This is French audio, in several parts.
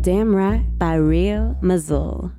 Damn Right by Real Mazul.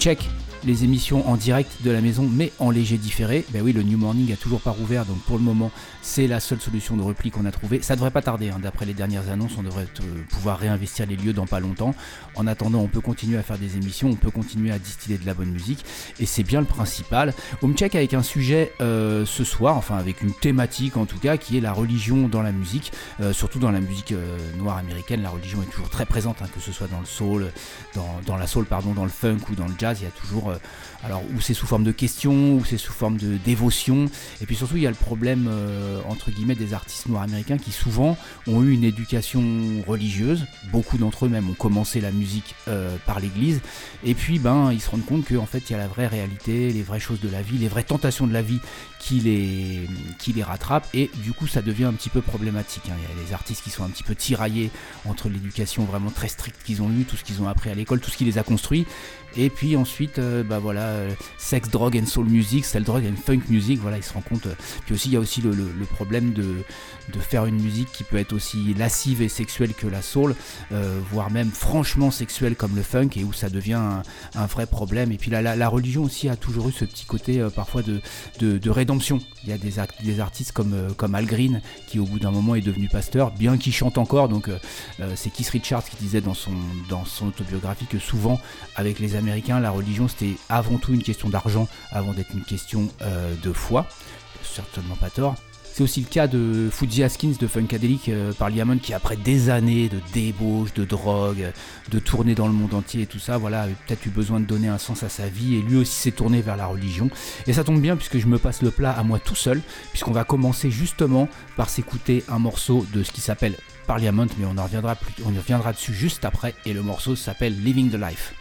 Check les émissions en direct de la maison, mais en léger différé. Ben oui, le New Morning a toujours pas rouvert, donc pour le moment, c'est la seule solution de repli qu'on a trouvée. Ça devrait pas tarder, hein. d'après les dernières annonces, on devrait euh, pouvoir réinvestir les lieux dans pas longtemps. En attendant, on peut continuer à faire des émissions, on peut continuer à distiller de la bonne musique, et c'est bien le principal. Home check avec un sujet euh, ce soir, enfin avec une thématique en tout cas, qui est la religion dans la musique, euh, surtout dans la musique noire américaine. La religion est toujours très présente, hein, que ce soit dans le soul, dans la soul, pardon, dans le funk ou dans le jazz, il y a toujours euh, alors où c'est sous forme de questions, ou c'est sous forme de dévotion, et puis surtout il y a le problème euh, entre guillemets des artistes noirs américains qui souvent ont eu une éducation religieuse, beaucoup d'entre eux même ont commencé la musique euh, par l'église, et puis ben ils se rendent compte qu'en fait il y a la vraie réalité, les vraies choses de la vie, les vraies tentations de la vie qui les, qui les rattrapent, et du coup ça devient un petit peu problématique. Hein. Il y a des artistes qui sont un petit peu tiraillés entre l'éducation vraiment très stricte qu'ils ont eue, tout ce qu'ils ont appris à l'école, tout ce qui les a construits, et puis ensuite, euh, bah voilà, euh, sex, drogue and soul music, celle drogue and funk music, voilà, il se rend compte. Euh, puis aussi, il y a aussi le, problème de, faire une musique qui peut être aussi lascive et sexuelle que la soul, voire même franchement sexuelle comme le funk, et où ça devient un, vrai problème. Et puis la, la, religion aussi a toujours eu ce petit côté parfois de, rédemption. Il y a des, artistes comme, comme Al Green qui au bout d'un moment est devenu pasteur, bien qu'il chante encore. Donc c'est Keith Richards qui disait dans son, dans son autobiographie que souvent avec les américains, la religion c'était avant tout une question d'argent avant d'être une question euh, de foi. Certainement pas tort. C'est aussi le cas de Fuji Haskins de Funkadelic euh, par qui après des années de débauche, de drogue, de tourner dans le monde entier et tout ça, voilà, avait peut-être eu besoin de donner un sens à sa vie et lui aussi s'est tourné vers la religion. Et ça tombe bien puisque je me passe le plat à moi tout seul, puisqu'on va commencer justement par s'écouter un morceau de ce qui s'appelle Parliament, mais on en reviendra on y reviendra dessus juste après, et le morceau s'appelle Living the Life.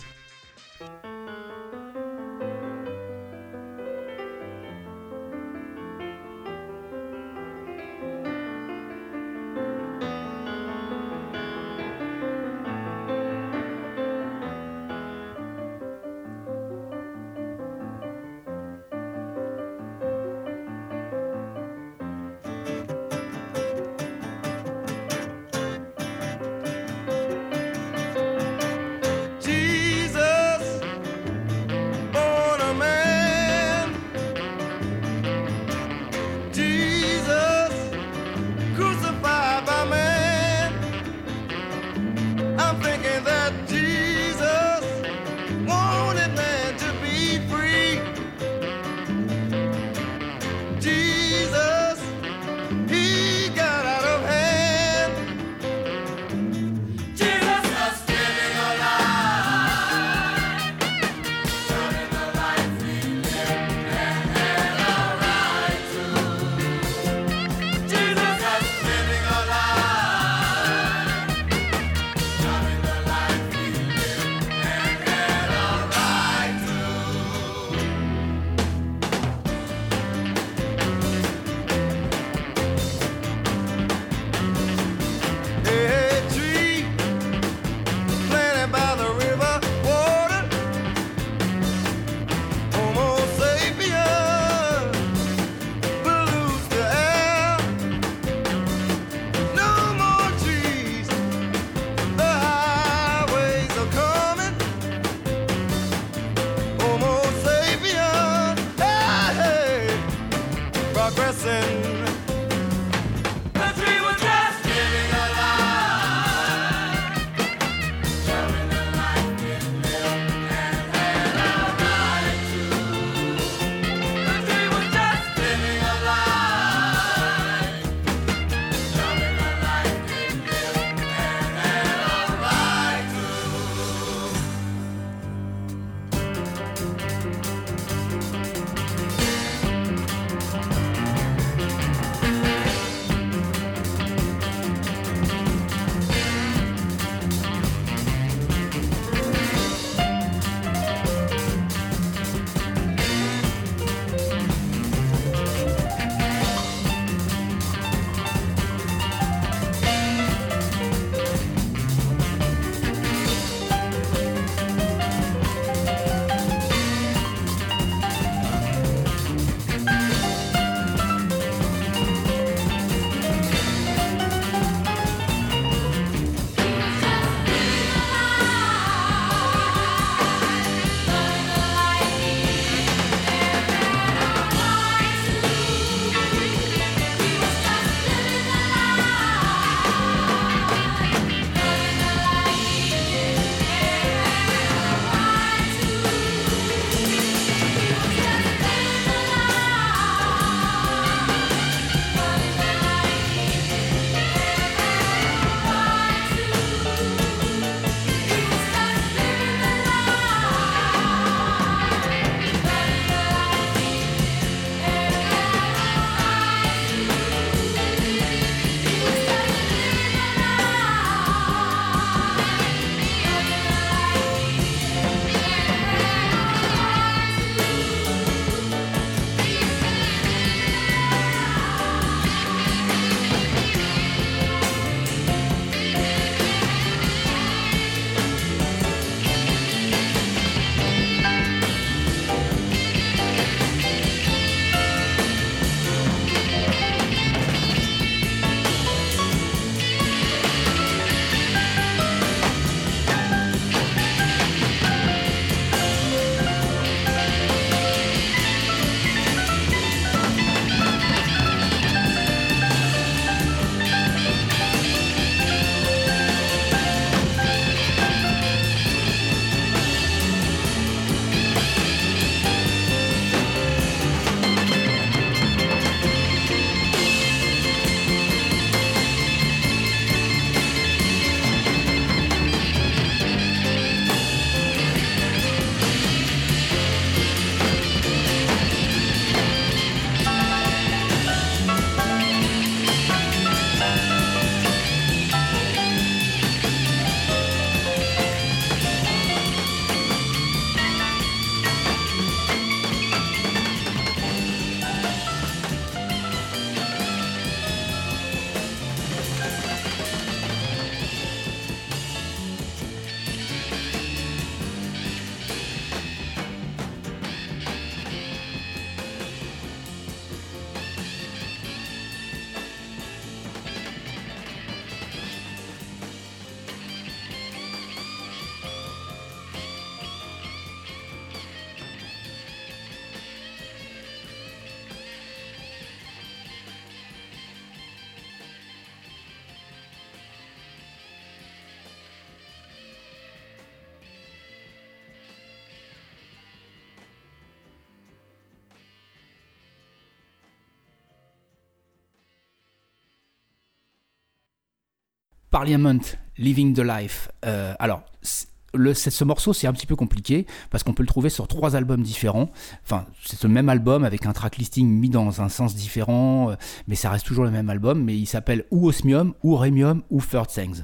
Parliament, Living the Life. Euh, alors, ce morceau, c'est un petit peu compliqué parce qu'on peut le trouver sur trois albums différents. Enfin, c'est le même album avec un track listing mis dans un sens différent, euh, mais ça reste toujours le même album. Mais il s'appelle ou Osmium, ou Remium, ou Third Things.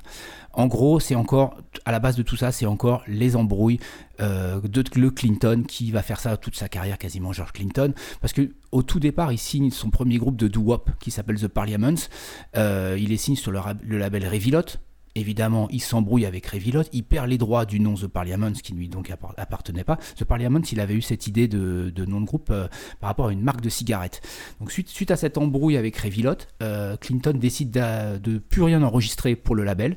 En gros, c'est encore, à la base de tout ça, c'est encore les embrouilles euh, de le Clinton qui va faire ça toute sa carrière quasiment, George Clinton. Parce que au tout départ, il signe son premier groupe de doo-wop qui s'appelle The Parliaments. Euh, il les signe sur le, label Revilot Évidemment, il s'embrouille avec Révilot, il perd les droits du nom The Parliament, qui lui donc appartenait pas. The Parliament, il avait eu cette idée de, nom de groupe euh, par rapport à une marque de cigarettes. Donc suite, à cette embrouille avec Révilot, euh, Clinton décide de, de plus rien enregistrer pour le label.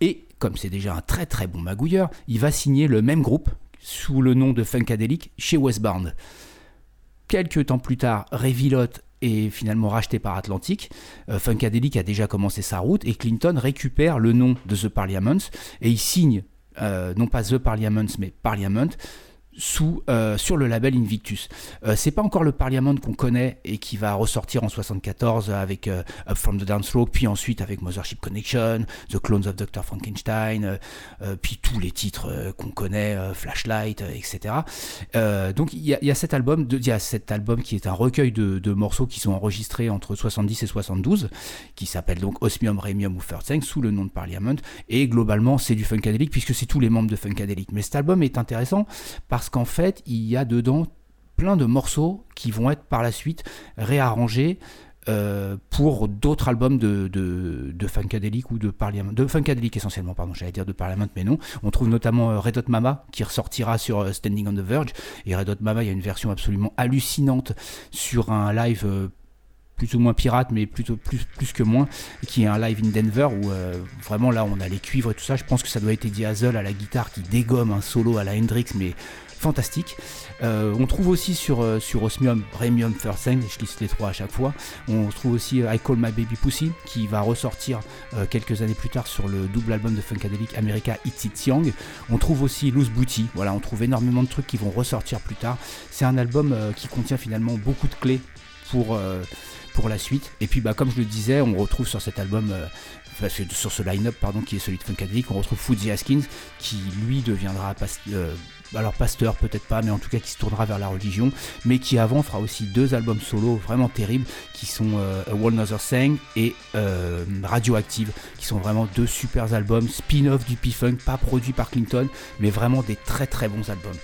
Et comme c'est déjà un très très bon magouilleur, il va signer le même groupe sous le nom de Funkadelic chez Westbound. Quelques temps plus tard, Révilot est finalement racheté par Atlantic. Euh, Funkadelic a déjà commencé sa route et Clinton récupère le nom de The Parliaments et il signe euh, non pas The Parliaments mais Parliament sous, euh, sur le label Invictus. Euh, c'est pas encore le Parliament qu'on connaît et qui va ressortir en 74 avec euh, Up From The Downstroke, puis ensuite avec Mothership Connection, The Clones of Dr. Frankenstein, puis tous les titres qu'on connaît, Flashlight, etc. donc il y, a cet album, il y a cet album qui est un recueil de, morceaux qui sont enregistrés entre 70 et 72, qui s'appelle donc Osmium, Remium ou sous le nom de Parliament, et globalement c'est du Funkadelic puisque c'est tous les membres de Funkadelic. Mais cet album est intéressant parce qu'en fait, il y a dedans plein de morceaux qui vont être par la suite réarrangés euh, pour d'autres albums de, de, Funkadelic ou de Parliament, de Funkadelic essentiellement, pardon, j'allais dire de Parliament, mais non. On trouve notamment euh, Red Hot Mama qui ressortira sur euh, Standing on the Verge. Et Red Hot Mama, il y a une version absolument hallucinante sur un live plus ou moins pirate, mais plutôt plus, plus que moins, qui est un live in Denver où vraiment là on a les cuivres et tout ça. Je pense que ça doit être Eddie Hazel à la guitare qui dégomme un solo à la Hendrix, mais fantastique. Euh, on trouve aussi sur, euh, Osmium, Premium First Thing, je liste les trois à chaque fois. On trouve aussi euh, I Call My Baby Pussy, qui va ressortir quelques années plus tard sur le double album de Funkadelic America It's It's Young. On trouve aussi Loose Booty, voilà, on trouve énormément de trucs qui vont ressortir plus tard. C'est un album qui contient finalement beaucoup de clés pour pour la suite. Et puis, bah, comme je le disais, on retrouve sur cet album, sur ce line-up, pardon, qui est celui de Funkadelic, on retrouve Fuzzy Haskins, qui lui deviendra alors pasteur peut-être pas, mais en tout cas qui se tournera vers la religion, mais qui avant fera aussi deux albums solo vraiment terribles, qui sont euh, A Whole Nother Thing et euh, Radioactive, qui sont vraiment deux super albums, spin-off du P-Funk, pas produits par Clinton, mais vraiment des très très bons albums.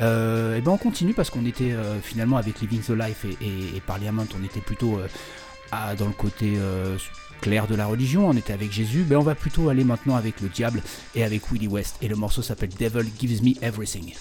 Euh, et ben on continue parce qu'on était euh, finalement avec Living the Life et, et, Parliament, on était plutôt dans le côté clair de la religion, on était avec Jésus, mais on va plutôt aller maintenant avec le diable et avec Willie West. Et le morceau s'appelle Devil Gives Me Everything.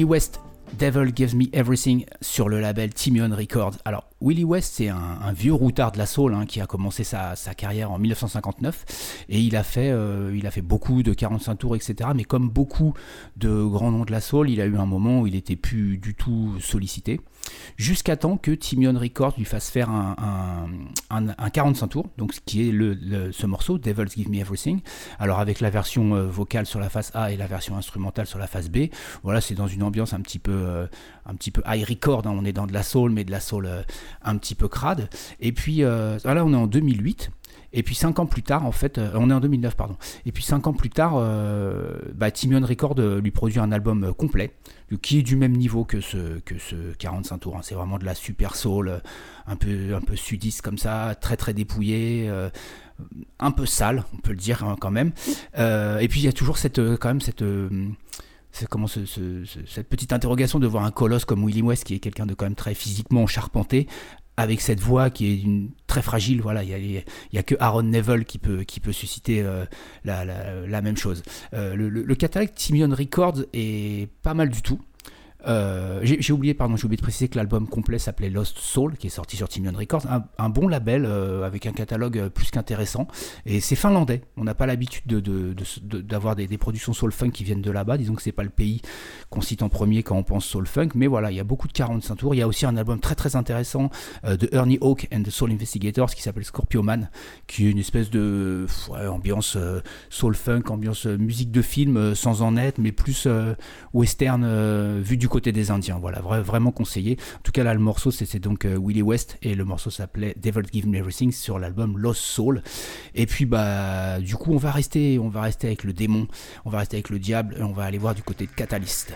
Willie West, Devil Gives Me Everything sur le label Timion Records. Alors, Willie West, c'est un, vieux routard de la soul hein, qui a commencé sa, carrière en 1959 et il a, fait, euh, il a fait beaucoup de 45 tours, etc. Mais comme beaucoup de grands noms de la soul, il a eu un moment où il n'était plus du tout sollicité jusqu'à temps que Timion Records lui fasse faire un, 45 tours, donc ce qui est ce morceau, Devils Give Me Everything. Alors avec la version euh, vocale sur la face A et la version instrumentale sur la face B, voilà, c'est dans une ambiance un petit peu, euh, un petit peu high record, hein. on est dans de la soul, mais de la soul un petit peu crade. Et puis là, on est en 2008. Et puis cinq ans plus tard, en fait, on est en 2009, pardon. Et puis cinq ans plus tard, bah, Timion Records lui produit un album complet qui est du même niveau que ce, que ce 45 tours. Hein. C'est vraiment de la super soul, un peu, un peu sudiste comme ça, très très dépouillé, euh, un peu sale, on peut le dire hein, quand même. Euh, et puis il y a toujours cette, euh, quand même cette, comment cette petite interrogation de voir un colosse comme Willie West, qui est quelqu'un de quand même très physiquement charpenté, avec cette voix qui est très fragile. Voilà, il n'y a, que Aaron Neville qui peut, susciter euh, la, même chose. Euh, le, le, catalogue Timion Records est pas mal du tout. Euh, j'ai oublié, pardon, j'ai oublié de préciser que l'album complet s'appelait Lost Soul, qui est sorti sur Timion Records, un, bon label euh, avec un catalogue euh, plus qu'intéressant. Et c'est finlandais. On n'a pas l'habitude d'avoir de, de, des, des, productions soul funk qui viennent de là-bas. Disons que c'est pas le pays qu'on cite en premier quand on pense soul funk, mais voilà, il y a beaucoup de 45 tours. Il y a aussi un album très très intéressant de Ernie Hawk and the Soul Investigators qui s'appelle Scorpio Man, qui est une espèce de ambiance soul funk, ambiance musique de film sans en être, mais plus western vu du côté des Indiens. Voilà, vraiment conseillé. En tout cas, là, le morceau, c'est donc euh, Willie West et le morceau s'appelait Devil Give Me Everything sur l'album Lost Soul. Et puis, bah, du coup, on va rester, on va rester avec le démon, on va rester avec le diable et on va aller voir du côté de Catalyst.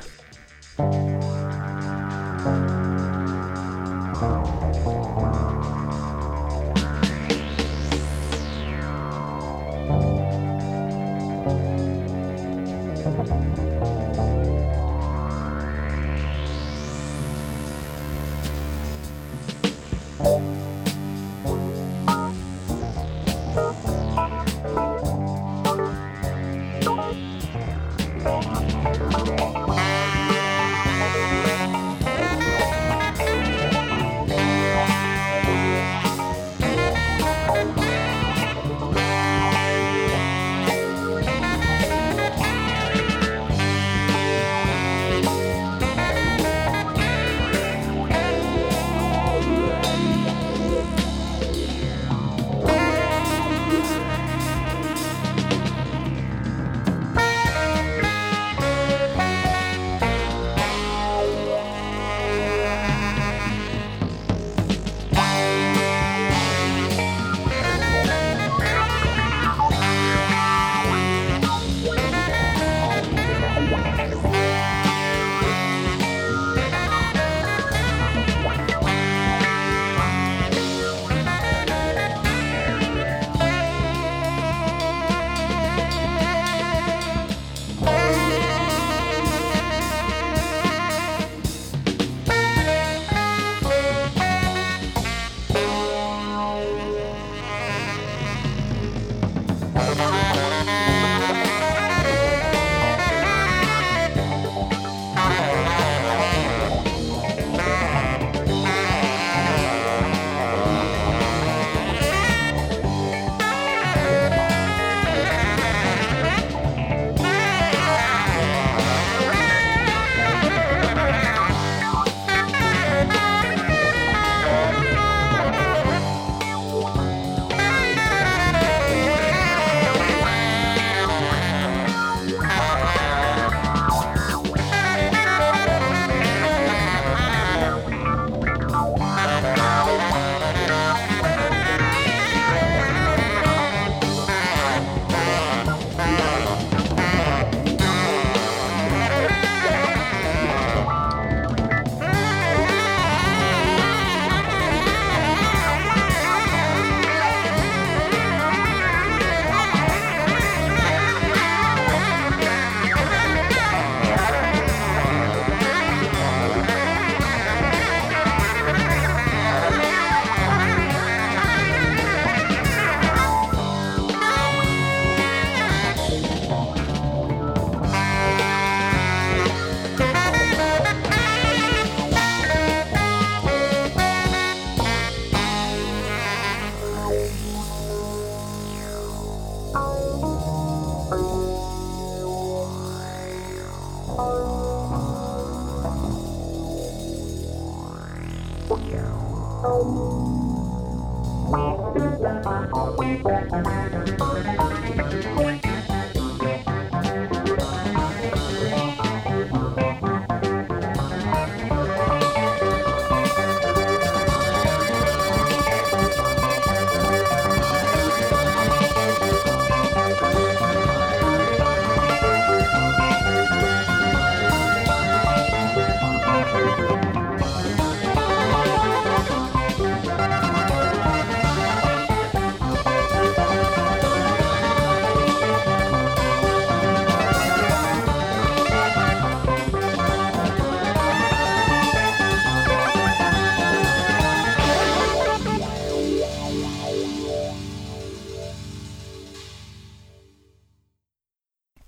Oh.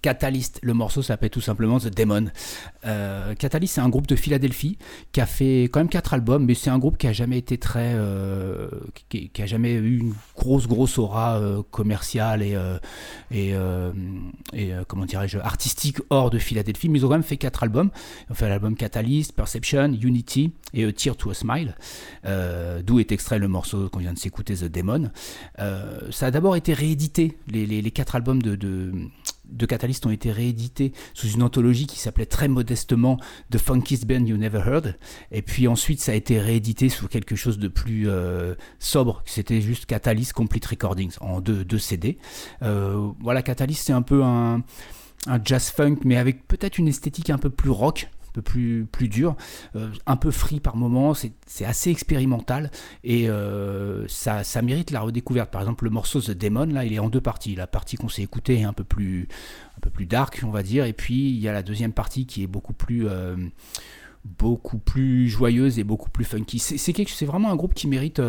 Catalyst. Le morceau s'appelle tout simplement The Demon. Euh, Catalyst, c'est un groupe de Philadelphie qui a fait quand même quatre albums, mais c'est un groupe qui a jamais été très, euh, qui, a jamais eu une grosse grosse aura euh, commerciale et et, et comment dirais-je artistique hors de Philadelphie. Mais ils ont quand même fait quatre albums. Ils ont fait l'album Catalyst, Perception, Unity et A Tear to a Smile, d'où est extrait le morceau qu'on vient de s'écouter, The Demon. ça a d'abord été réédité les, les, quatre albums de de Catalyst ont été réédités sous une anthologie qui s'appelait très modestement The Funkiest Band You Never Heard. Et puis ensuite, ça a été réédité sous quelque chose de plus euh, sobre. C'était juste Catalyst Complete Recordings en deux, deux CD. Euh, voilà, Catalyst, c'est un peu un, un jazz funk, mais avec peut-être une esthétique un peu plus rock plus, dur, euh, un peu free par moments, c'est assez expérimental et euh, ça, mérite la redécouverte. Par exemple, le morceau The Demon, là, il est en deux parties. La partie qu'on s'est écoutée est un peu, plus, un peu plus dark, on va dire, et puis il y a la deuxième partie qui est beaucoup plus... Euh, beaucoup plus joyeuse et beaucoup plus funky. C'est vraiment un groupe qui mérite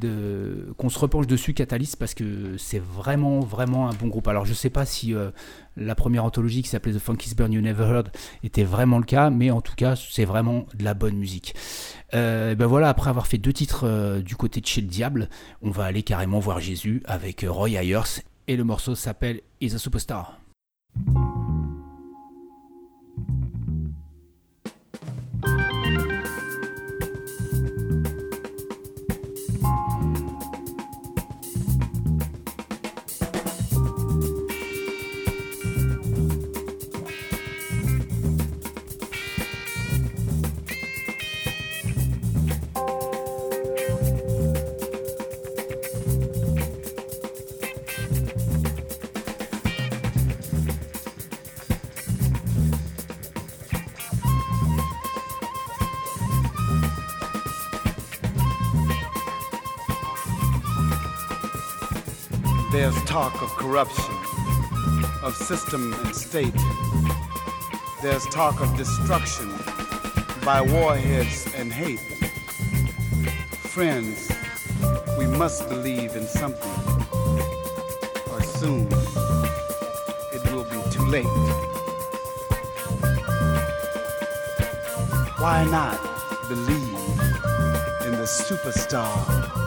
qu'on se repenche dessus Catalyst parce que c'est vraiment vraiment un bon groupe. Alors je sais pas si euh, la première anthologie qui s'appelait The Funkiest Burn You Never Heard était vraiment le cas, mais en tout cas c'est vraiment de la bonne musique. Euh, ben voilà, après avoir fait deux titres euh, du côté de chez le diable, on va aller carrément voir Jésus avec Roy Ayers et le morceau s'appelle Is a Superstar. Corruption, of system and state. There's talk of destruction by warheads and hate. Friends, we must believe in something, or soon it will be too late. Why not believe in the superstar?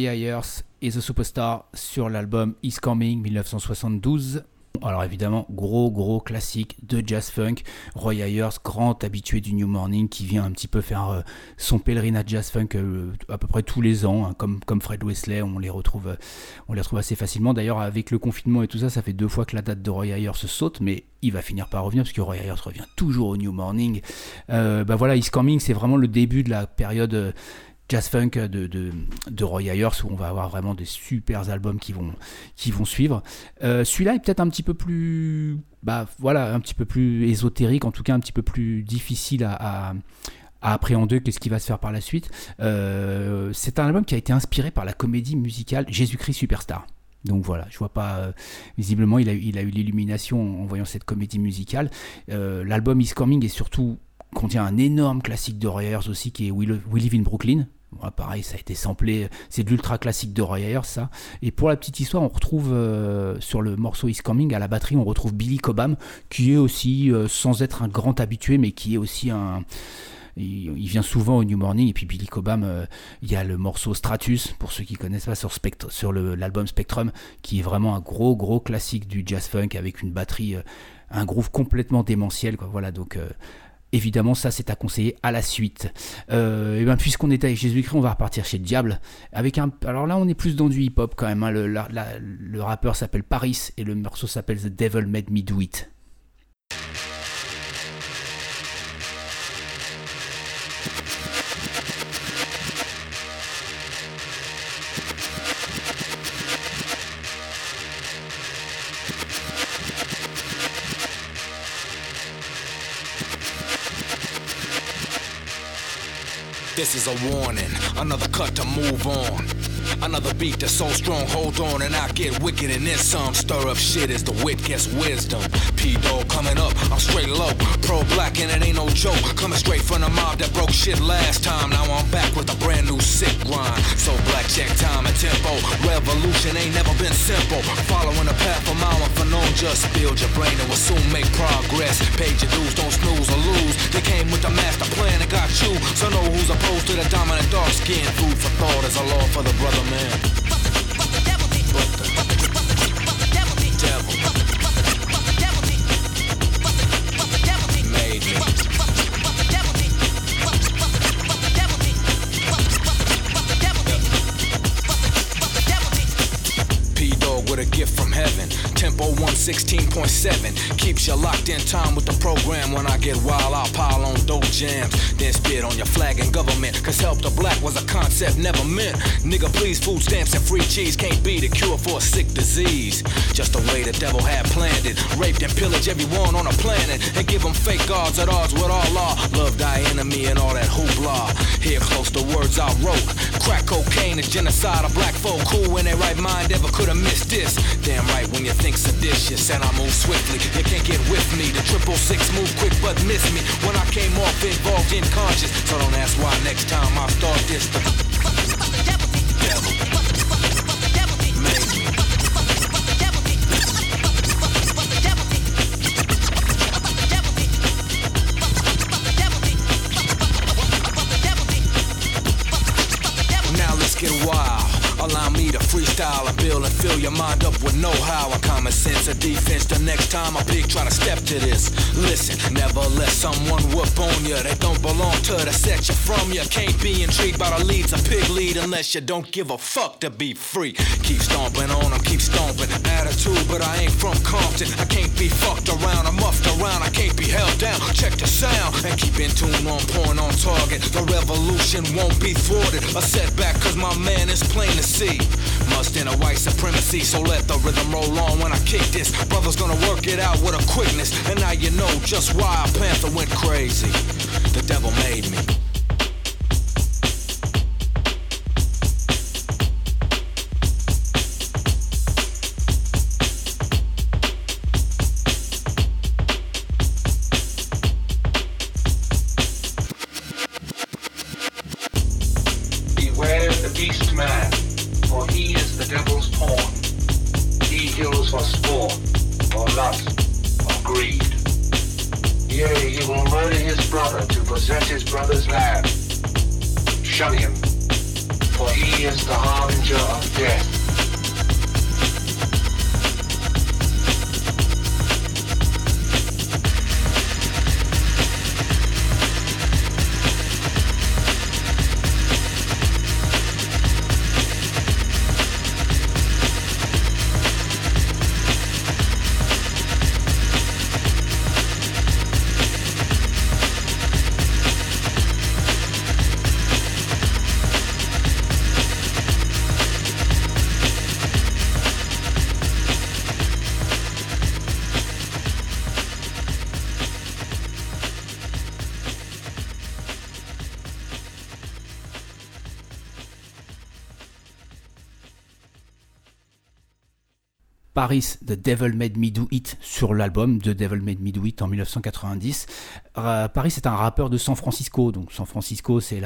Roy Ayers is a Superstar sur l'album Is Coming 1972. Alors évidemment, gros gros classique de jazz funk. Roy Ayers, grand habitué du New Morning, qui vient un petit peu faire euh, son pèlerinage jazz funk euh, à peu près tous les ans, hein, comme, Fred Wesley, on les retrouve, euh, on les retrouve assez facilement. D'ailleurs, avec le confinement et tout ça, ça fait deux fois que la date de Roy Ayers saute, mais il va finir par revenir parce que Roy Ayers revient toujours au New Morning. Euh, bah voilà, Is Coming, c'est vraiment le début de la période. Jazz funk de, de, de Roy Ayers où on va avoir vraiment des super albums qui vont, qui vont suivre. Euh, Celui-là est peut-être un petit peu plus, bah voilà, un petit peu plus ésotérique, en tout cas un petit peu plus difficile à, à, appréhender qu'est-ce qui va se faire par la suite. Euh, C'est un album qui a été inspiré par la comédie musicale Jésus-Christ Superstar. Donc voilà, je vois pas. euh, visiblement, il a, il a eu l'illumination en voyant cette comédie musicale. L'album Is Coming est surtout contient un énorme classique de Roy Ayers aussi qui est We Live in Brooklyn. Pareil, ça a été samplé, c'est de l'ultra classique de Roy Ayers, ça. Et pour la petite histoire, on retrouve euh, sur le morceau Is Coming, à la batterie, on retrouve Billy Cobham, qui est aussi, euh, sans être un grand habitué, mais qui est aussi un. Il, vient souvent au New Morning, et puis Billy Cobham, euh, il y a le morceau Stratus, pour ceux qui connaissent pas, sur, Spect- sur le- l'album Spectrum, qui est vraiment un gros, gros classique du jazz funk avec une batterie, un groove complètement démentiel, quoi. Voilà, donc. Évidemment, ça c'est à conseiller à la suite. Euh, et ben, puisqu'on est avec Jésus-Christ, on va repartir chez Diable. Avec un, alors là, on est plus dans du hip-hop quand même. hein. Le, le rappeur s'appelle Paris et le morceau s'appelle The Devil Made Me Do It. This is a warning, another cut to move on. Another beat that's so strong, hold on and I get wicked and then some. Stir up shit as the wit gets wisdom. P Dog coming up, I'm straight low. Pro black and it ain't no joke. Coming straight from the mob that broke shit last time. Now I'm back with a brand new sick grind. So black check time and tempo. Revolution ain't never been simple. Following the path of mile for known, just build your brain and we'll soon make progress. Page your dues, don't snooze or lose. They came with the master plan and got you. So know who's opposed to the dominant dark skin. Food for thought is a law for the brother man. But the devil made Tempo 116.7 keeps you locked in time with the program. When I get wild, I'll pile on dope jams. Then spit on your flag and government. Cause help the black was a concept never meant. Nigga, please, food stamps and free cheese can't be the cure for a sick disease. Just the way the devil had planned it. Raped and pillaged everyone on the planet. And give them fake gods at odds with all law. Love thy enemy and all that hoopla. Here close the words I wrote. Crack cocaine is genocide of black folk. Who in their right mind ever could have missed this? Damn right when you think seditious and I move swiftly. You can't get with me. The triple six move quick but miss me. When I came off involved in conscious. So don't ask why next time I start this. Freestyle and build and fill your mind up with know-how and common sense of defense. The next time a pig try to step to this, listen, never let someone whoop on you. They don't belong to the set you from. You can't be intrigued by the leads a pig lead unless you don't give a fuck to be free. Keep stomping on them, keep stomping. Attitude, but I ain't from Compton. I can't be fucked around, I'm muffed around. I can't be held down. Check the sound and keep in tune on point on target. The revolution won't be thwarted. A setback, cause my man is plain to see. Must in a white supremacy, so let the rhythm roll on when I kick this. Brother's gonna work it out with a quickness. And now you know just why a panther went crazy. The devil made me. Paris, The Devil Made Me Do It sur l'album The Devil Made Me Do It en 1990. Euh, Paris c'est un rappeur de San Francisco, donc San Francisco c'est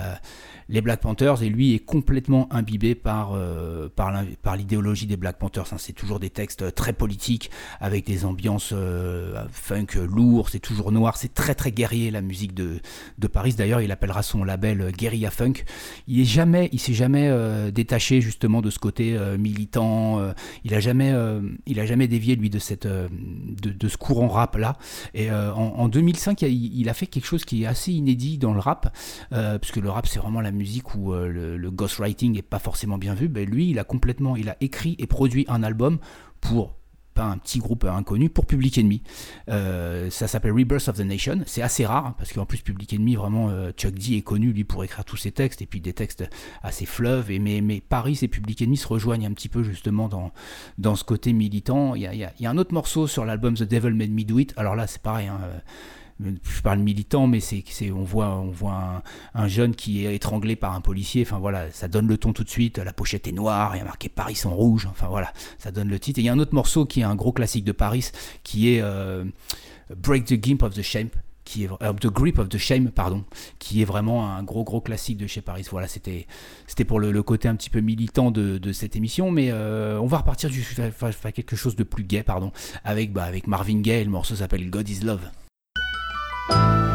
les Black Panthers et lui est complètement imbibé par, euh, par, l'idéologie des Black Panthers. hein. C'est toujours des textes très politiques avec des ambiances euh, funk lourds, c'est toujours noir, c'est très très guerrier la musique de, de Paris. D'ailleurs il appellera son label euh, Guerilla Funk. Il est jamais, il s'est jamais euh, détaché justement de ce côté euh, militant. euh, il a jamais, euh, il a jamais dévié lui de euh, ce courant rap là. Et euh, en, en 2005, il, a fait quelque chose qui est assez inédit dans le rap, euh, puisque le rap c'est vraiment la musique où euh, le, le ghostwriting est pas forcément bien vu. Ben, lui, il a complètement, il a écrit et produit un album pour pas un petit groupe inconnu pour Public Enemy. Euh, ça s'appelle Rebirth of the Nation. C'est assez rare parce qu'en plus Public Enemy vraiment euh, Chuck D est connu lui pour écrire tous ses textes et puis des textes assez fleuves. Et mais, mais Paris et Public Enemy se rejoignent un petit peu justement dans dans ce côté militant. Il y a, y un autre morceau sur l'album The Devil Made Me Do It. Alors là c'est pareil. hein, euh, je parle militant, mais c'est, on voit, on voit un, jeune qui est étranglé par un policier. Enfin voilà, ça donne le ton tout de suite. La pochette est noire, il y a marqué Paris en rouge. Enfin voilà, ça donne le titre. Et il y a un autre morceau qui est un gros classique de Paris, qui est euh, Break the Gimp of the Shame qui est euh, The Grip of the Shame, pardon, qui est vraiment un gros gros classique de chez Paris. Voilà, c'était c'était pour le, côté un petit peu militant de, cette émission, mais euh, on va repartir du quelque chose de plus gai, pardon, avec bah, avec Marvin Gaye. Le morceau s'appelle God Is Love. Bye.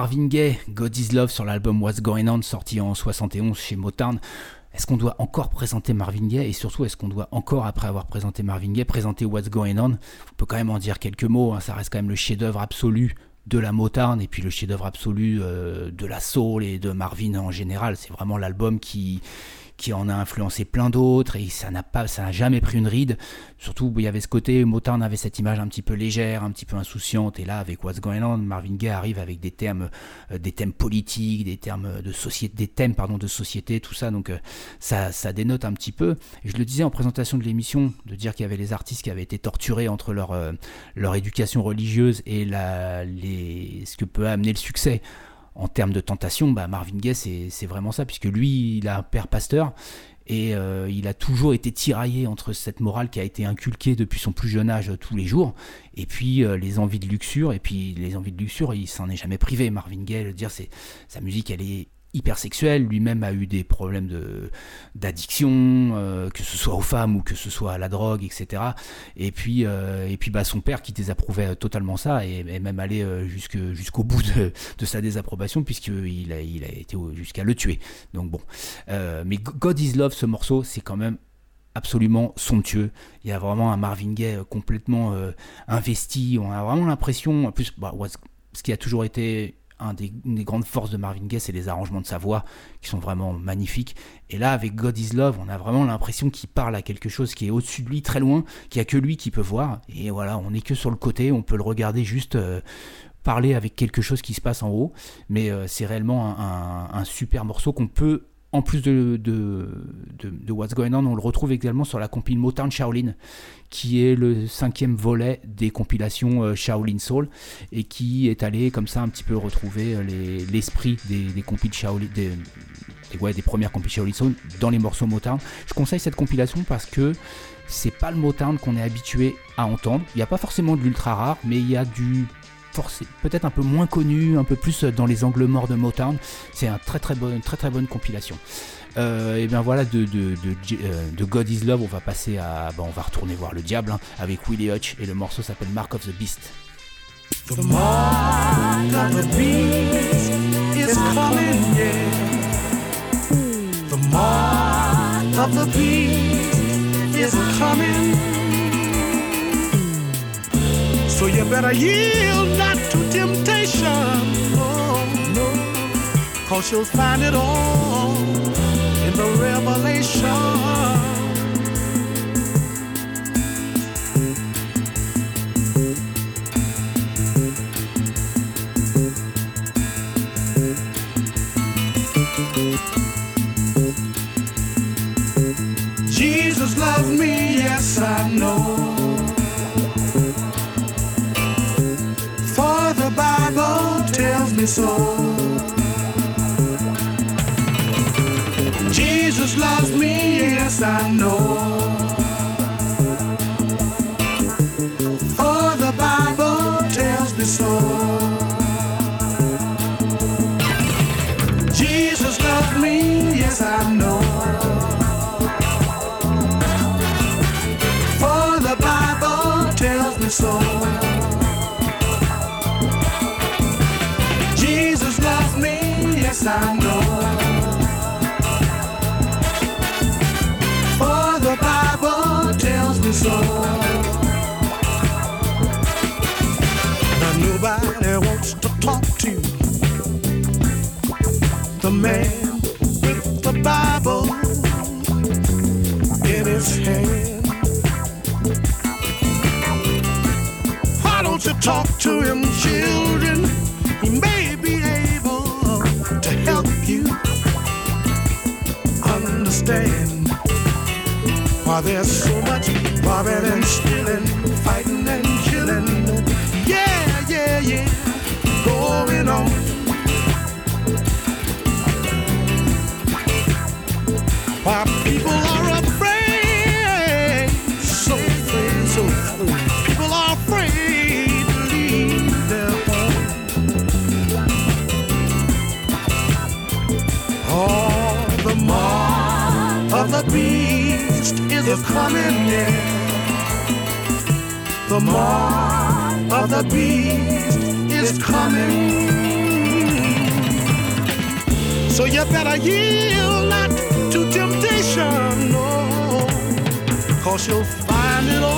Marvin Gaye, God is Love sur l'album What's Going On sorti en 71 chez Motown. Est-ce qu'on doit encore présenter Marvin Gaye et surtout est-ce qu'on doit encore, après avoir présenté Marvin Gaye, présenter What's Going On? On peut quand même en dire quelques mots, hein. ça reste quand même le chef-d'œuvre absolu de la Motown et puis le chef-d'œuvre absolu euh, de la soul et de Marvin en général. C'est vraiment l'album qui, qui en a influencé plein d'autres et ça n'a pas, ça n'a jamais pris une ride. Surtout, il y avait ce côté, Motown avait cette image un petit peu légère, un petit peu insouciante, et là, avec What's Going On, Marvin Gaye arrive avec des thèmes, euh, des thèmes politiques, des termes de société, des thèmes pardon de société, tout ça. Donc, euh, ça, ça dénote un petit peu. Je le disais en présentation de l'émission, de dire qu'il y avait les artistes qui avaient été torturés entre leur euh, leur éducation religieuse et la, les, ce que peut amener le succès en termes de tentation, bah Marvin Gaye, c'est vraiment ça, puisque lui, il a un père pasteur, et euh, il a toujours été tiraillé entre cette morale qui a été inculquée depuis son plus jeune âge tous les jours, et puis euh, les envies de luxure, et puis les envies de luxure, il s'en est jamais privé. Marvin Gaye, dire, c'est sa musique, elle est hypersexuel, lui-même a eu des problèmes d'addiction, euh, que ce soit aux femmes ou que ce soit à la drogue, etc. Et puis euh, et puis bah son père qui désapprouvait totalement ça et, même allé euh, jusqu'au bout de, de, sa désapprobation puisqu'il a il a été jusqu'à le tuer. Donc bon, mais God is Love, ce morceau, c'est quand même absolument somptueux. Il y a vraiment un Marvin Gaye complètement investi. On a vraiment l'impression, en plus, bah, ce qui a toujours été un des, une des grandes forces de Marvin Gaye, c'est les arrangements de sa voix qui sont vraiment magnifiques. Et là, avec God is Love, on a vraiment l'impression qu'il parle à quelque chose qui est au-dessus de lui, très loin, qu'il n'y a que lui qui peut voir. Et voilà, on n'est que sur le côté, on peut le regarder juste. Euh, parler avec quelque chose qui se passe en haut, mais euh, c'est réellement un, super morceau qu'on peut, en plus de, What's Going On, on le retrouve également sur la compile Motown Shaolin, qui est le cinquième volet des compilations euh, Shaolin Soul, et qui est allé comme ça un petit peu retrouver euh, les- l'esprit des, des compiles Shaolin, des, ouais, des premières compiles Shaolin Soul dans les morceaux Motown. Je conseille cette compilation parce que c'est pas le Motown qu'on est habitué à entendre. Il n'y a pas forcément de l'ultra rare, mais il y a du peut-être un peu moins connu, un peu plus dans les angles morts de Motown. C'est un très très bonne, très bonne compilation. Euh, et bien voilà, euh, de God is Love, on va passer à. bah, on va retourner voir le diable hein, avec Willie Hutch et le morceau s'appelle Mark of the Beast. The of the beast is coming. The mark of the beast is coming. You better yield not to temptation, no, no. Cause you'll find it all in the revelation. Jesus loves me, yes I know. I know. Robbing and stealing, fighting and killing. Yeah, yeah, yeah, going on. Why people are afraid, so afraid, so afraid. People are afraid to leave their home. Oh, the mark of the beast is coming, yeah. The mark of the beast is coming. So you better yield not to temptation, no. Cause you'll find it all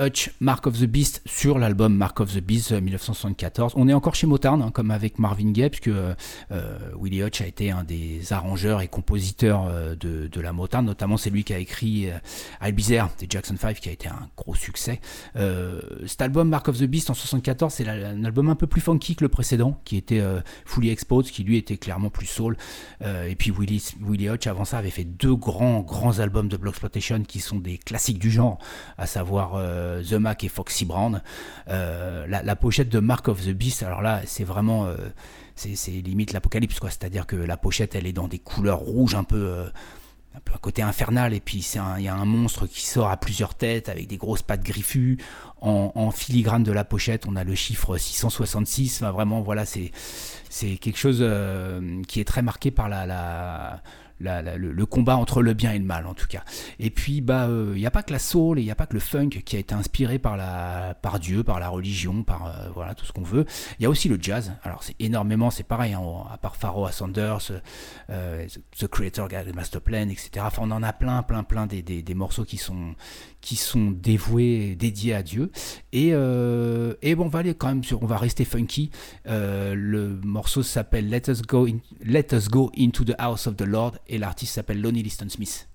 Hutch, Mark of the Beast sur l'album Mark of the Beast 1974. On est encore chez Motown, hein, comme avec Marvin Gaye, puisque euh, Willie Hutch a été un des arrangeurs et compositeurs de, de, la Motown. Notamment, c'est lui qui a écrit euh, Bizarre des Jackson 5, qui a été un gros succès. cet album Mark of the Beast en 74, c'est un album un peu plus funky que le précédent, qui était Fully Exposed, qui lui était clairement plus soul. et puis Willie, Willie Hutch, avant ça, avait fait deux grands, grands albums de Bloxploitation qui sont des classiques du genre, à savoir euh, The Mac et Foxy Brown. Euh, la, pochette de Mark of the Beast, alors là, c'est vraiment. Euh, c'est limite l'apocalypse, quoi. C'est-à-dire que la pochette, elle est dans des couleurs rouges un peu un peu un côté infernal et puis il y a un monstre qui sort à plusieurs têtes avec des grosses pattes griffues en, filigrane de la pochette on a le chiffre 666 enfin vraiment voilà c'est c'est quelque chose qui est très marqué par la, la le, combat entre le bien et le mal en tout cas. Et puis bah il euh, n'y a pas que la soul et il n'y a pas que le funk qui a été inspiré par la par Dieu, par la religion, par euh, voilà tout ce qu'on veut. Il y a aussi le jazz. Alors c'est énormément, c'est pareil, hein, à part Pharaoh Sanders, euh, The Creator, The Master Plan, etc. Enfin on en a plein, plein, plein des, des, morceaux qui sont qui sont dévoués, dédiés à Dieu. Et, et bon on va aller quand même sur, on va rester funky. le morceau s'appelle Let Let Us Go into the House of the Lord et l'artiste s'appelle Lonnie Liston Smith.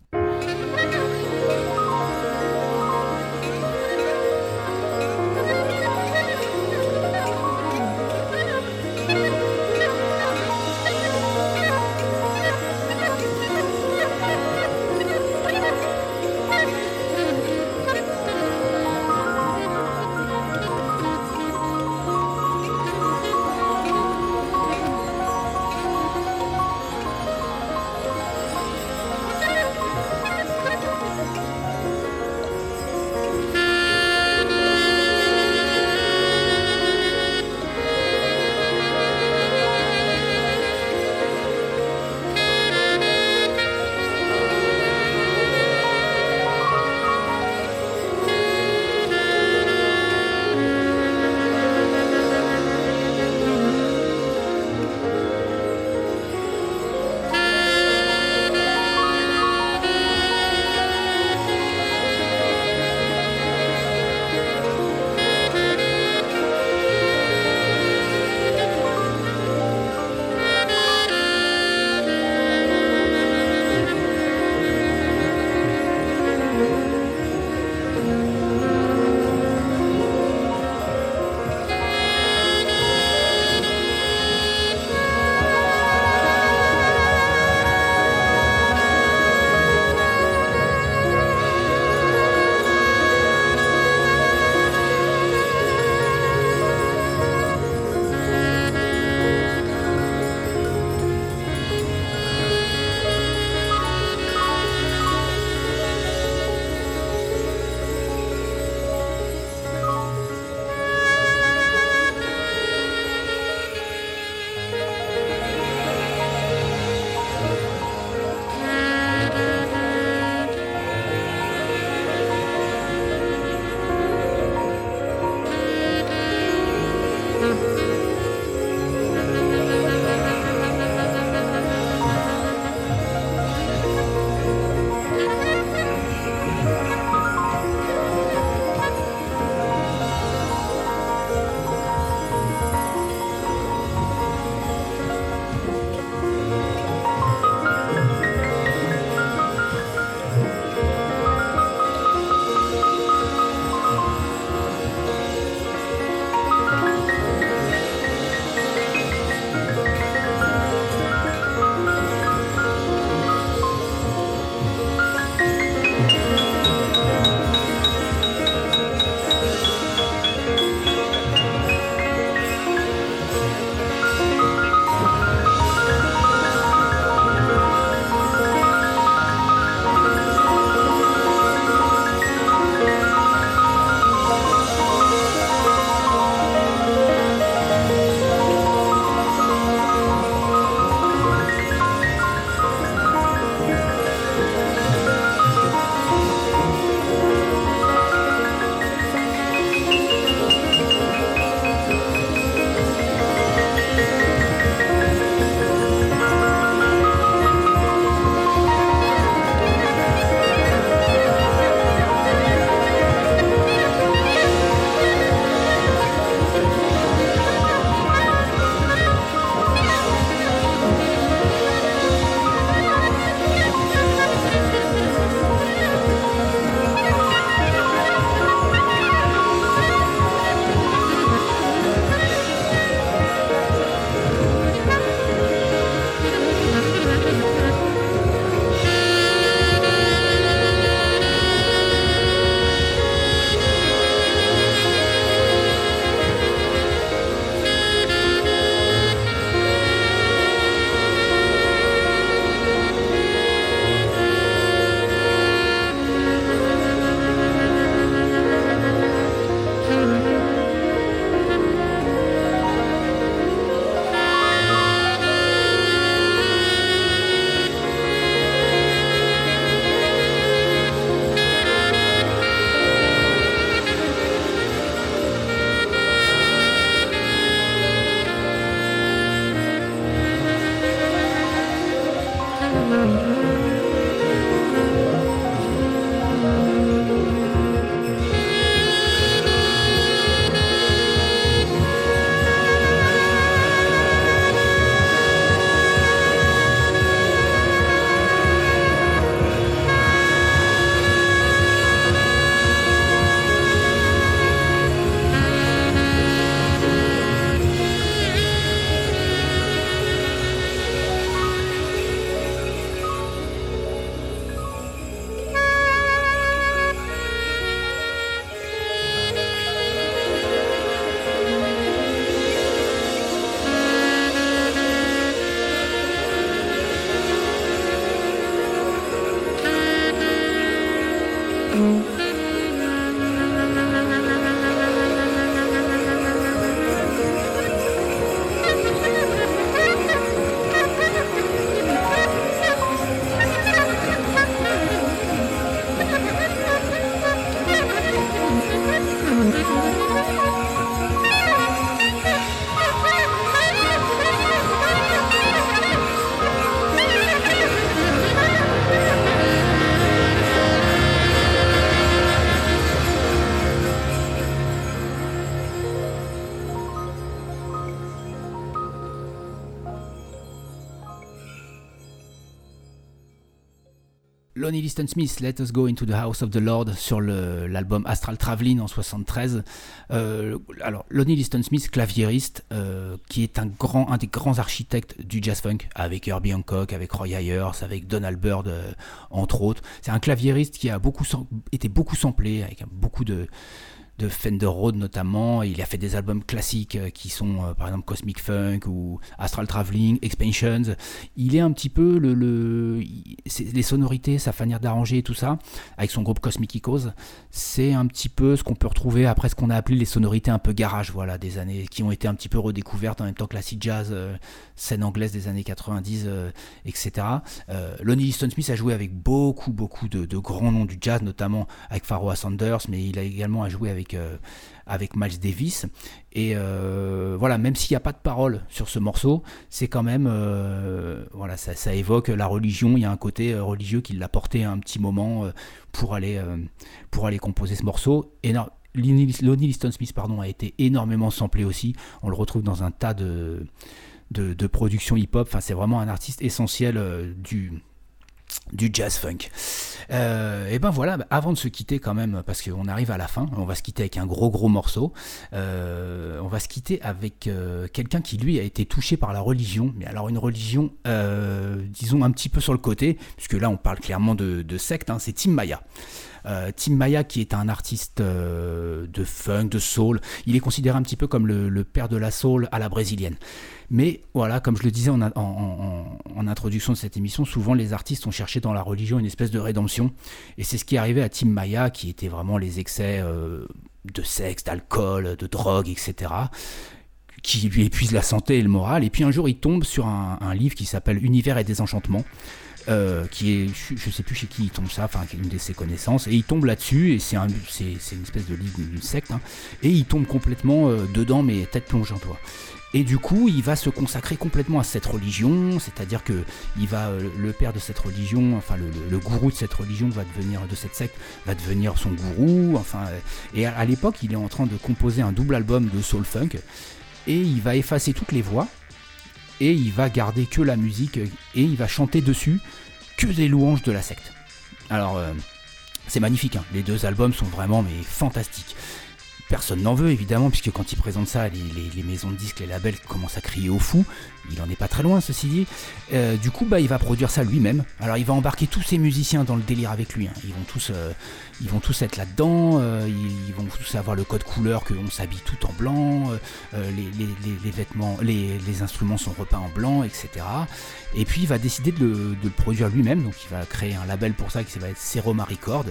Lonnie Liston Smith, Let Us Go Into the House of the Lord sur l'album Astral Traveling en 73. Euh, alors, Lonnie Liston Smith, claviériste, euh, qui est un, grand, un des grands architectes du jazz funk, avec Herbie Hancock, avec Roy Ayers, avec Donald Byrd, euh, entre autres. C'est un claviériste qui a été beaucoup samplé, avec beaucoup de de Fender Road notamment. Il a fait des albums classiques euh, qui sont euh, par exemple Cosmic Funk ou Astral Traveling, Expansions. Il est un petit peu le, les sonorités, sa manière d'arranger et tout ça, avec son groupe Cosmic Echoes, c'est un petit peu ce qu'on peut retrouver après ce qu'on a appelé les sonorités un peu garage, voilà, des années qui ont été un petit peu redécouvertes en même temps que l'acid jazz, euh, scène anglaise des années 90, euh, etc. Lonnie Liston Smith a joué avec beaucoup, beaucoup de, grands noms du jazz, notamment avec Pharoah Sanders, mais il a également joué avec, euh, avec Miles Davis. Et euh, voilà, même s'il n'y a pas de parole sur ce morceau, c'est quand même, euh, voilà, ça, évoque la religion. Il y a un côté religieux qui l'a porté un petit moment pour aller, composer ce morceau. Non, Lonnie Liston Smith pardon, a été énormément samplé aussi. On le retrouve dans un tas de, de, productions hip-hop. C'est vraiment un artiste essentiel du, du jazz funk. Euh, et ben voilà, avant de se quitter quand même, parce qu'on arrive à la fin, on va se quitter avec un gros gros morceau. Euh, on va se quitter avec euh, quelqu'un qui lui a été touché par la religion, mais alors une religion, disons un petit peu sur le côté, puisque là on parle clairement de, de secte, hein, c'est Tim Maya. Euh, Tim Maya, qui est un artiste euh, de funk, de soul, il est considéré un petit peu comme le, père de la soul à la brésilienne. Mais voilà, comme je le disais en, introduction de cette émission, souvent les artistes ont cherché dans la religion une espèce de rédemption. Et c'est ce qui est arrivé à Tim Maya, qui était vraiment les excès euh, de sexe, d'alcool, de drogue, etc qui lui épuise la santé et le moral. Et puis un jour, il tombe sur un livre qui s'appelle Univers et désenchantement, euh, qui est, je, je sais plus chez qui il tombe ça, enfin, une de ses connaissances, et il tombe là-dessus, et c'est un, une espèce de livre d'une secte, hein, et il tombe complètement euh, dedans, mais tête plonge en toi. Et du coup, il va se consacrer complètement à cette religion, c'est-à-dire que il va, euh, le père de cette religion, enfin le, gourou de cette religion va devenir de cette secte, va devenir son gourou. Enfin, et à, à l'époque, il est en train de composer un double album de soul funk, et il va effacer toutes les voix, et il va garder que la musique, et il va chanter dessus que des louanges de la secte. Alors, euh, c'est magnifique, hein. les deux albums sont vraiment fantastiques. Personne n'en veut évidemment, puisque quand il présente ça, les, les- les maisons de disques, les labels commencent à crier au fou. Il en est pas très loin, ceci dit. Euh, du coup, bah, il va produire ça lui-même. Alors, il va embarquer tous ses musiciens dans le délire avec lui. hein. Ils vont tous, euh, ils vont tous être là-dedans. euh, ils, vont tous avoir le code couleur que on s'habille tout en blanc. les, vêtements, les, instruments sont repeints en blanc, etc. Et puis, il va décider de le, produire lui-même. Donc, il va créer un label pour ça qui va être Seroma Record.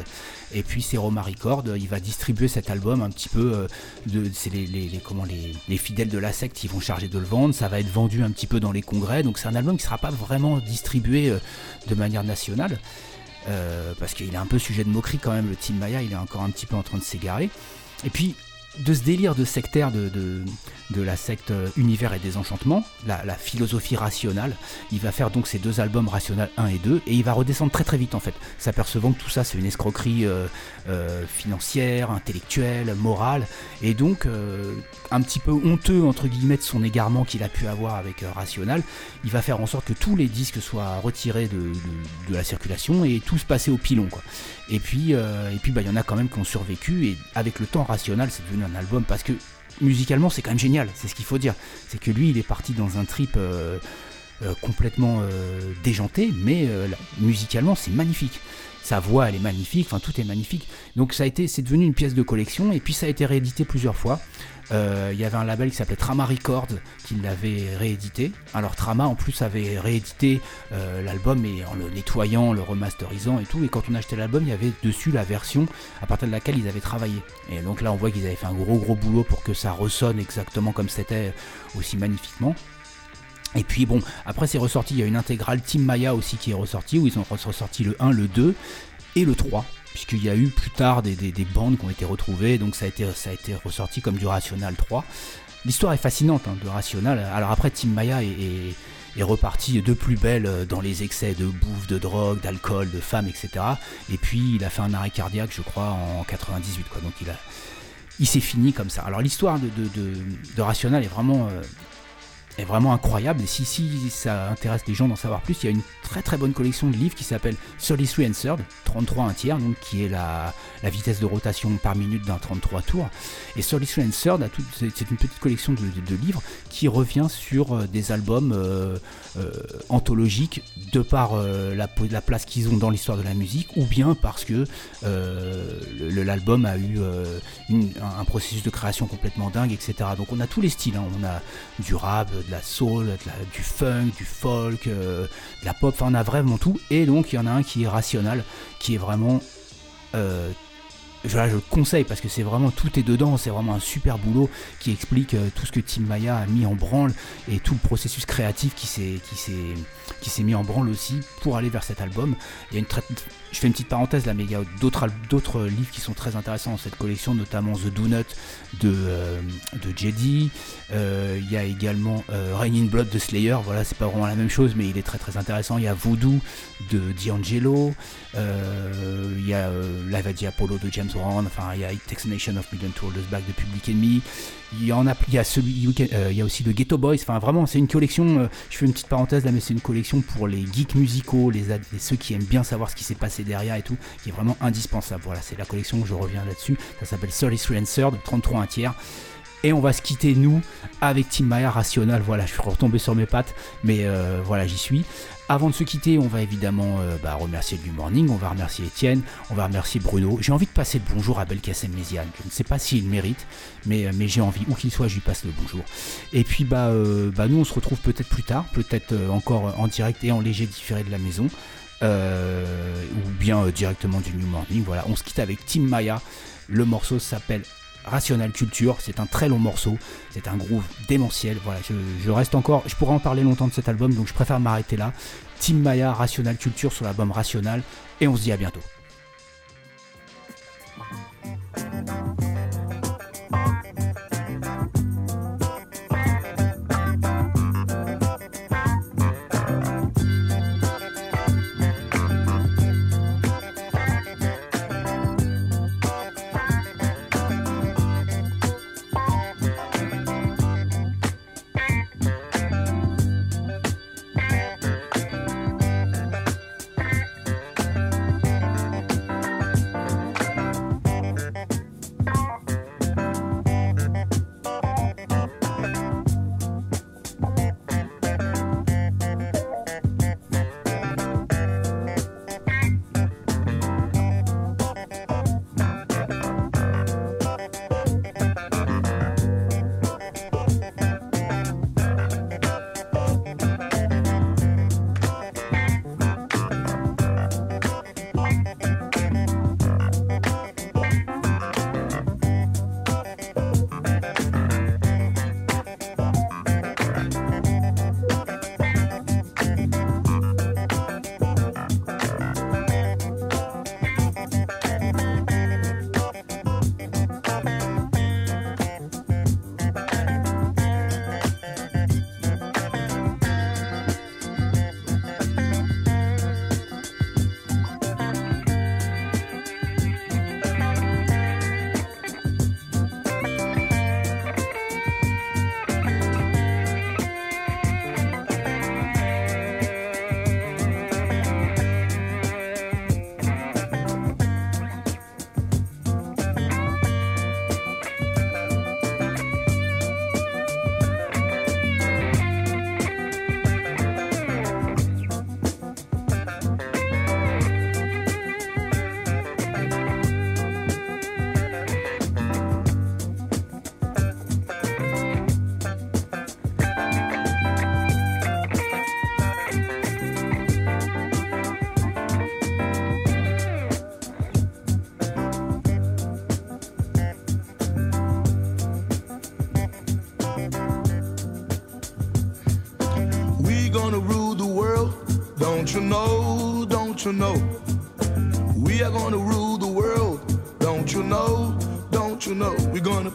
Et puis Seroma Record, il va distribuer cet album un petit peu. de, c'est les, comment, les fidèles de la secte qui vont charger de le vendre. Ça va être vendu un petit peu dans les congrès. Donc c'est un album qui ne sera pas vraiment distribué euh, de manière nationale. euh, parce qu'il est un peu sujet de moquerie quand même. Le Team Maya, il est encore un petit peu en train de s'égarer. Et puis de ce délire de sectaire de, de, la secte Univers et Désenchantement, la, la philosophie rationnelle, il va faire donc ces deux albums Rationnel 1 et 2 et il va redescendre très très vite en fait, s'apercevant que tout ça c'est une escroquerie euh, euh, financière, intellectuelle, morale et donc euh, un petit peu honteux entre guillemets de son égarement qu'il a pu avoir avec Rationnel, il va faire en sorte que tous les disques soient retirés de, de- de la circulation et tous passer au pilon quoi. Et puis euh, et puis bah il y en a quand même qui ont survécu et avec le temps Rationnel c'est devenu un album parce que musicalement c'est quand même génial, c'est ce qu'il faut dire. C'est que lui il est parti dans un trip euh, euh, complètement déjanté, mais musicalement c'est magnifique. Sa voix elle est magnifique, enfin tout est magnifique. Donc ça a été, c'est devenu une pièce de collection et puis ça a été réédité plusieurs fois. Euh, Il y avait un label qui s'appelait Trama Records qui l'avait réédité. Alors Trama en plus avait réédité euh, l'album et en le nettoyant, le remasterisant et tout. Et quand on achetait l'album, il y avait dessus la version à partir de laquelle ils avaient travaillé. Et donc là, on voit qu'ils avaient fait un gros gros boulot pour que ça ressonne exactement comme c'était aussi magnifiquement. Et puis bon, après c'est ressorti, il y a une intégrale Team Maya aussi qui est ressortie, où ils ont ressorti le 1, le 2 et le 3, puisqu'il y a eu plus tard des, des- des bandes qui ont été retrouvées, donc ça a été, ressorti comme du Rational 3. L'histoire est fascinante hein, de Rational, alors après Team Maya est, reparti de plus belle euh, dans les excès de bouffe, de drogue, d'alcool, de femmes, etc. Et puis il a fait un arrêt cardiaque, je crois, en 98, quoi, donc il. Il s'est fini comme ça. Alors l'histoire de, de, de- de Rational est vraiment euh, est vraiment incroyable. Et si, ça intéresse les gens d'en savoir plus, il y a une très très bonne collection de livres qui s'appelle 33 and Third, 33 un tiers, donc qui est la, vitesse de rotation par minute d'un 33 tours. Et 33 and Third, c'est une petite collection de, livres qui revient sur euh, des albums euh, anthologiques de par euh, la, place qu'ils ont dans l'histoire de la musique, ou bien parce que euh, l'album a eu euh, un, processus de création complètement dingue, etc. Donc on a tous les styles, hein. on a du rap, de la soul, du funk, du folk, euh, de la pop, enfin on a vraiment tout. Et donc il y en a un qui est rationnel, qui est vraiment... euh, voilà, je le conseille parce que c'est vraiment tout est dedans, c'est vraiment un super boulot qui explique euh, tout ce que Tim Maya a mis en branle et tout le processus créatif qui s'est qui s'est qui s'est mis en branle aussi pour aller vers cet album. Il y a une je fais une petite parenthèse là, mais il y a d'autres d'autres livres qui sont très intéressants dans cette collection, notamment The Do Not de euh, de Jedi. Euh, il y a également Rain in Blood de Slayer. Voilà, c'est pas vraiment la même chose, mais il est très très intéressant. Il y a Voodoo de D'Angelo. Il y a Live at Apollo de James Enfin, il y a It Nation of Million to Hold Us Back de Public Enemy. Il y en a, il y a celui, euh, il y a aussi le Ghetto Boys. Enfin, vraiment, c'est une collection. euh, je fais une petite parenthèse là, mais c'est une collection pour les geeks musicaux, les, ceux qui aiment bien savoir ce qui s'est passé derrière et tout, qui est vraiment indispensable. Voilà, c'est la collection. Je reviens là-dessus. Ça s'appelle 33 and Third, 33 un tiers. Et on va se quitter, nous, avec Team Maya Rational. Voilà, je suis retombé sur mes pattes, mais euh, voilà, j'y suis. Avant de se quitter, on va évidemment euh, bah, remercier du Morning, on va remercier Étienne, on va remercier Bruno. J'ai envie de passer le bonjour à Belkacem Méziane. Je ne sais pas s'il le mérite, mais, euh, mais j'ai envie, où qu'il soit, je lui passe le bonjour. Et puis, bah, euh, bah, nous, on se retrouve peut-être plus tard, peut-être encore en direct et en léger différé de la maison, ou bien directement du New Morning. Voilà, on se quitte avec Team Maya. Le morceau s'appelle Rational Culture, c'est un très long morceau, c'est un groove démentiel. Voilà, je, reste encore, je pourrais en parler longtemps de cet album, donc je préfère m'arrêter là. Team Maya, Rational Culture sur l'album Rational, et on se dit à bientôt. Don't you know, don't you know? We are gonna rule the world. Don't you know, don't you know? We're gonna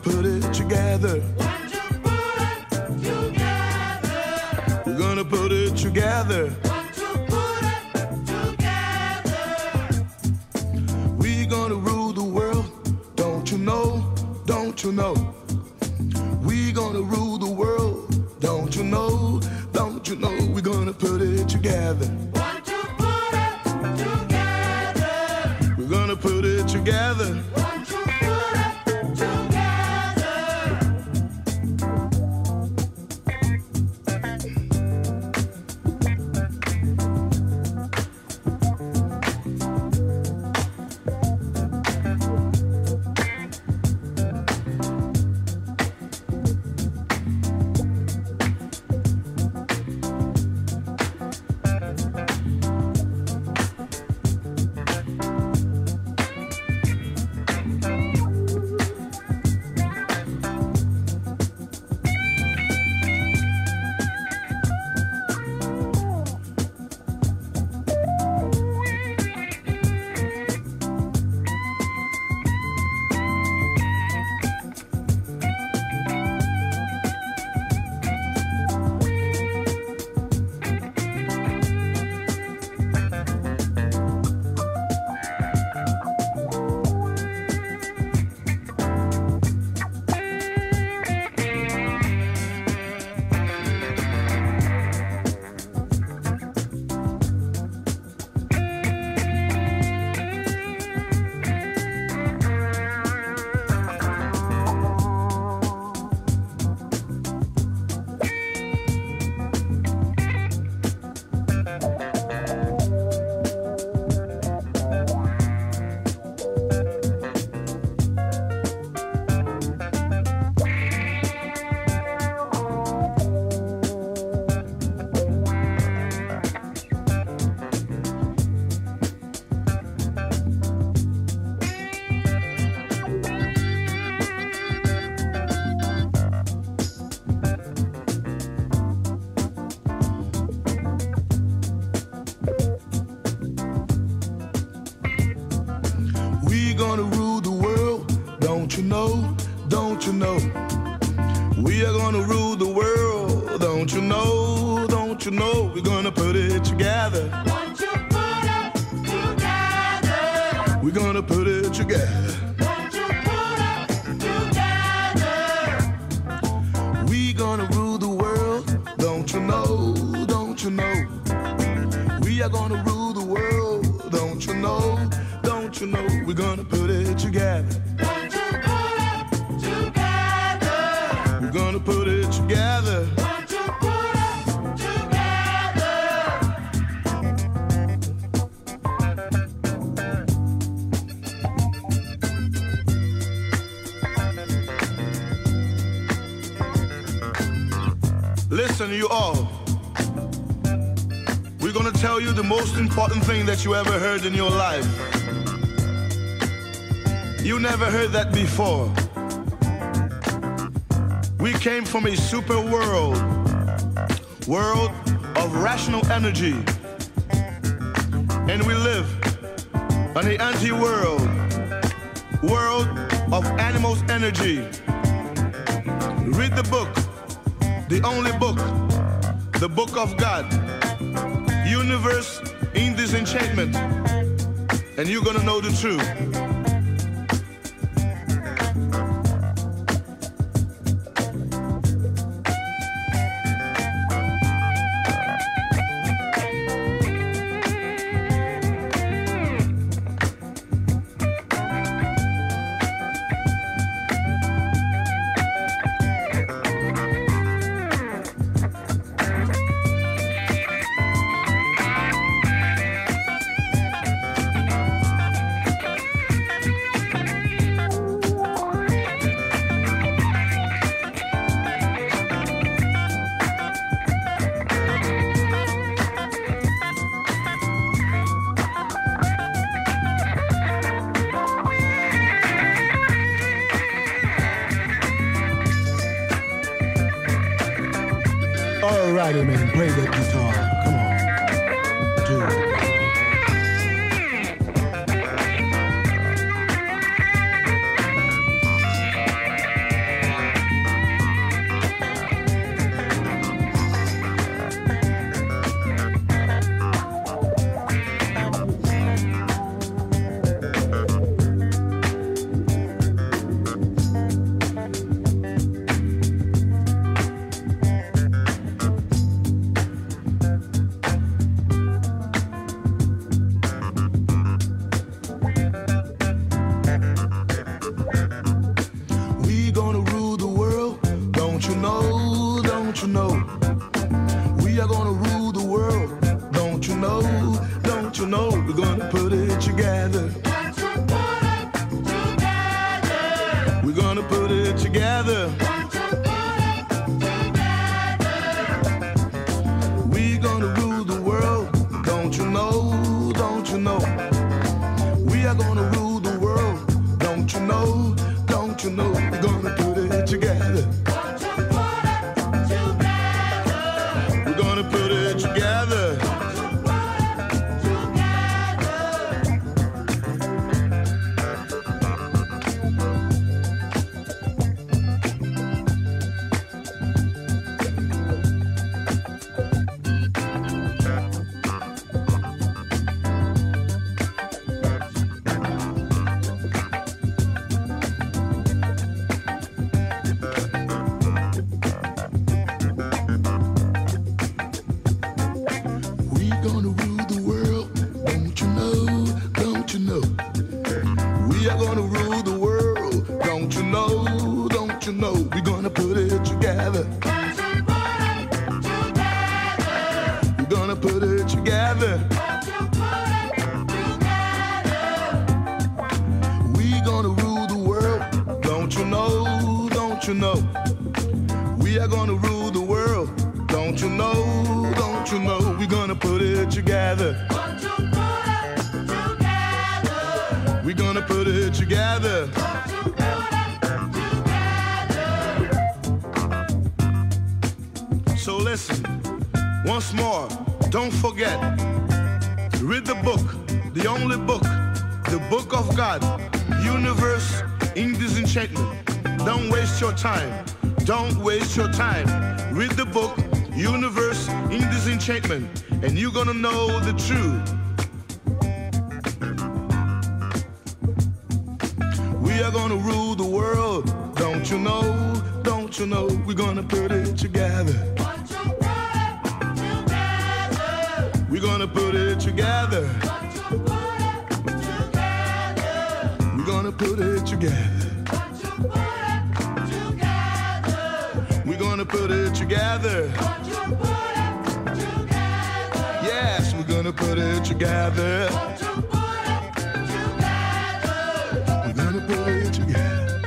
know? Don't you know? We're gonna put it together. We're gonna put it together. We gonna rule the world, don't you know? Don't you know? We are gonna rule the world, don't you know? Don't you know? We're gonna put it together. Listen, you all. We're gonna tell you the most important thing that you ever heard in your life. You never heard that before. We came from a super world, world of rational energy. And we live on the anti-world, world of animals energy. Only book, the book of God, universe in disenchantment, and you're gonna know the truth. Don't waste your time. Don't waste your time. Read the book, universe in disenchantment, and you're gonna know the truth. We are gonna rule the world, don't you know? Don't you know? We're gonna put it together. We're gonna put it together. We're gonna put it together. put it together. Yes, we're gonna put it together. We're gonna put it together.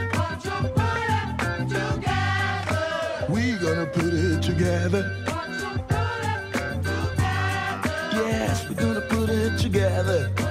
We're gonna put it together? Yes, we're gonna put it together.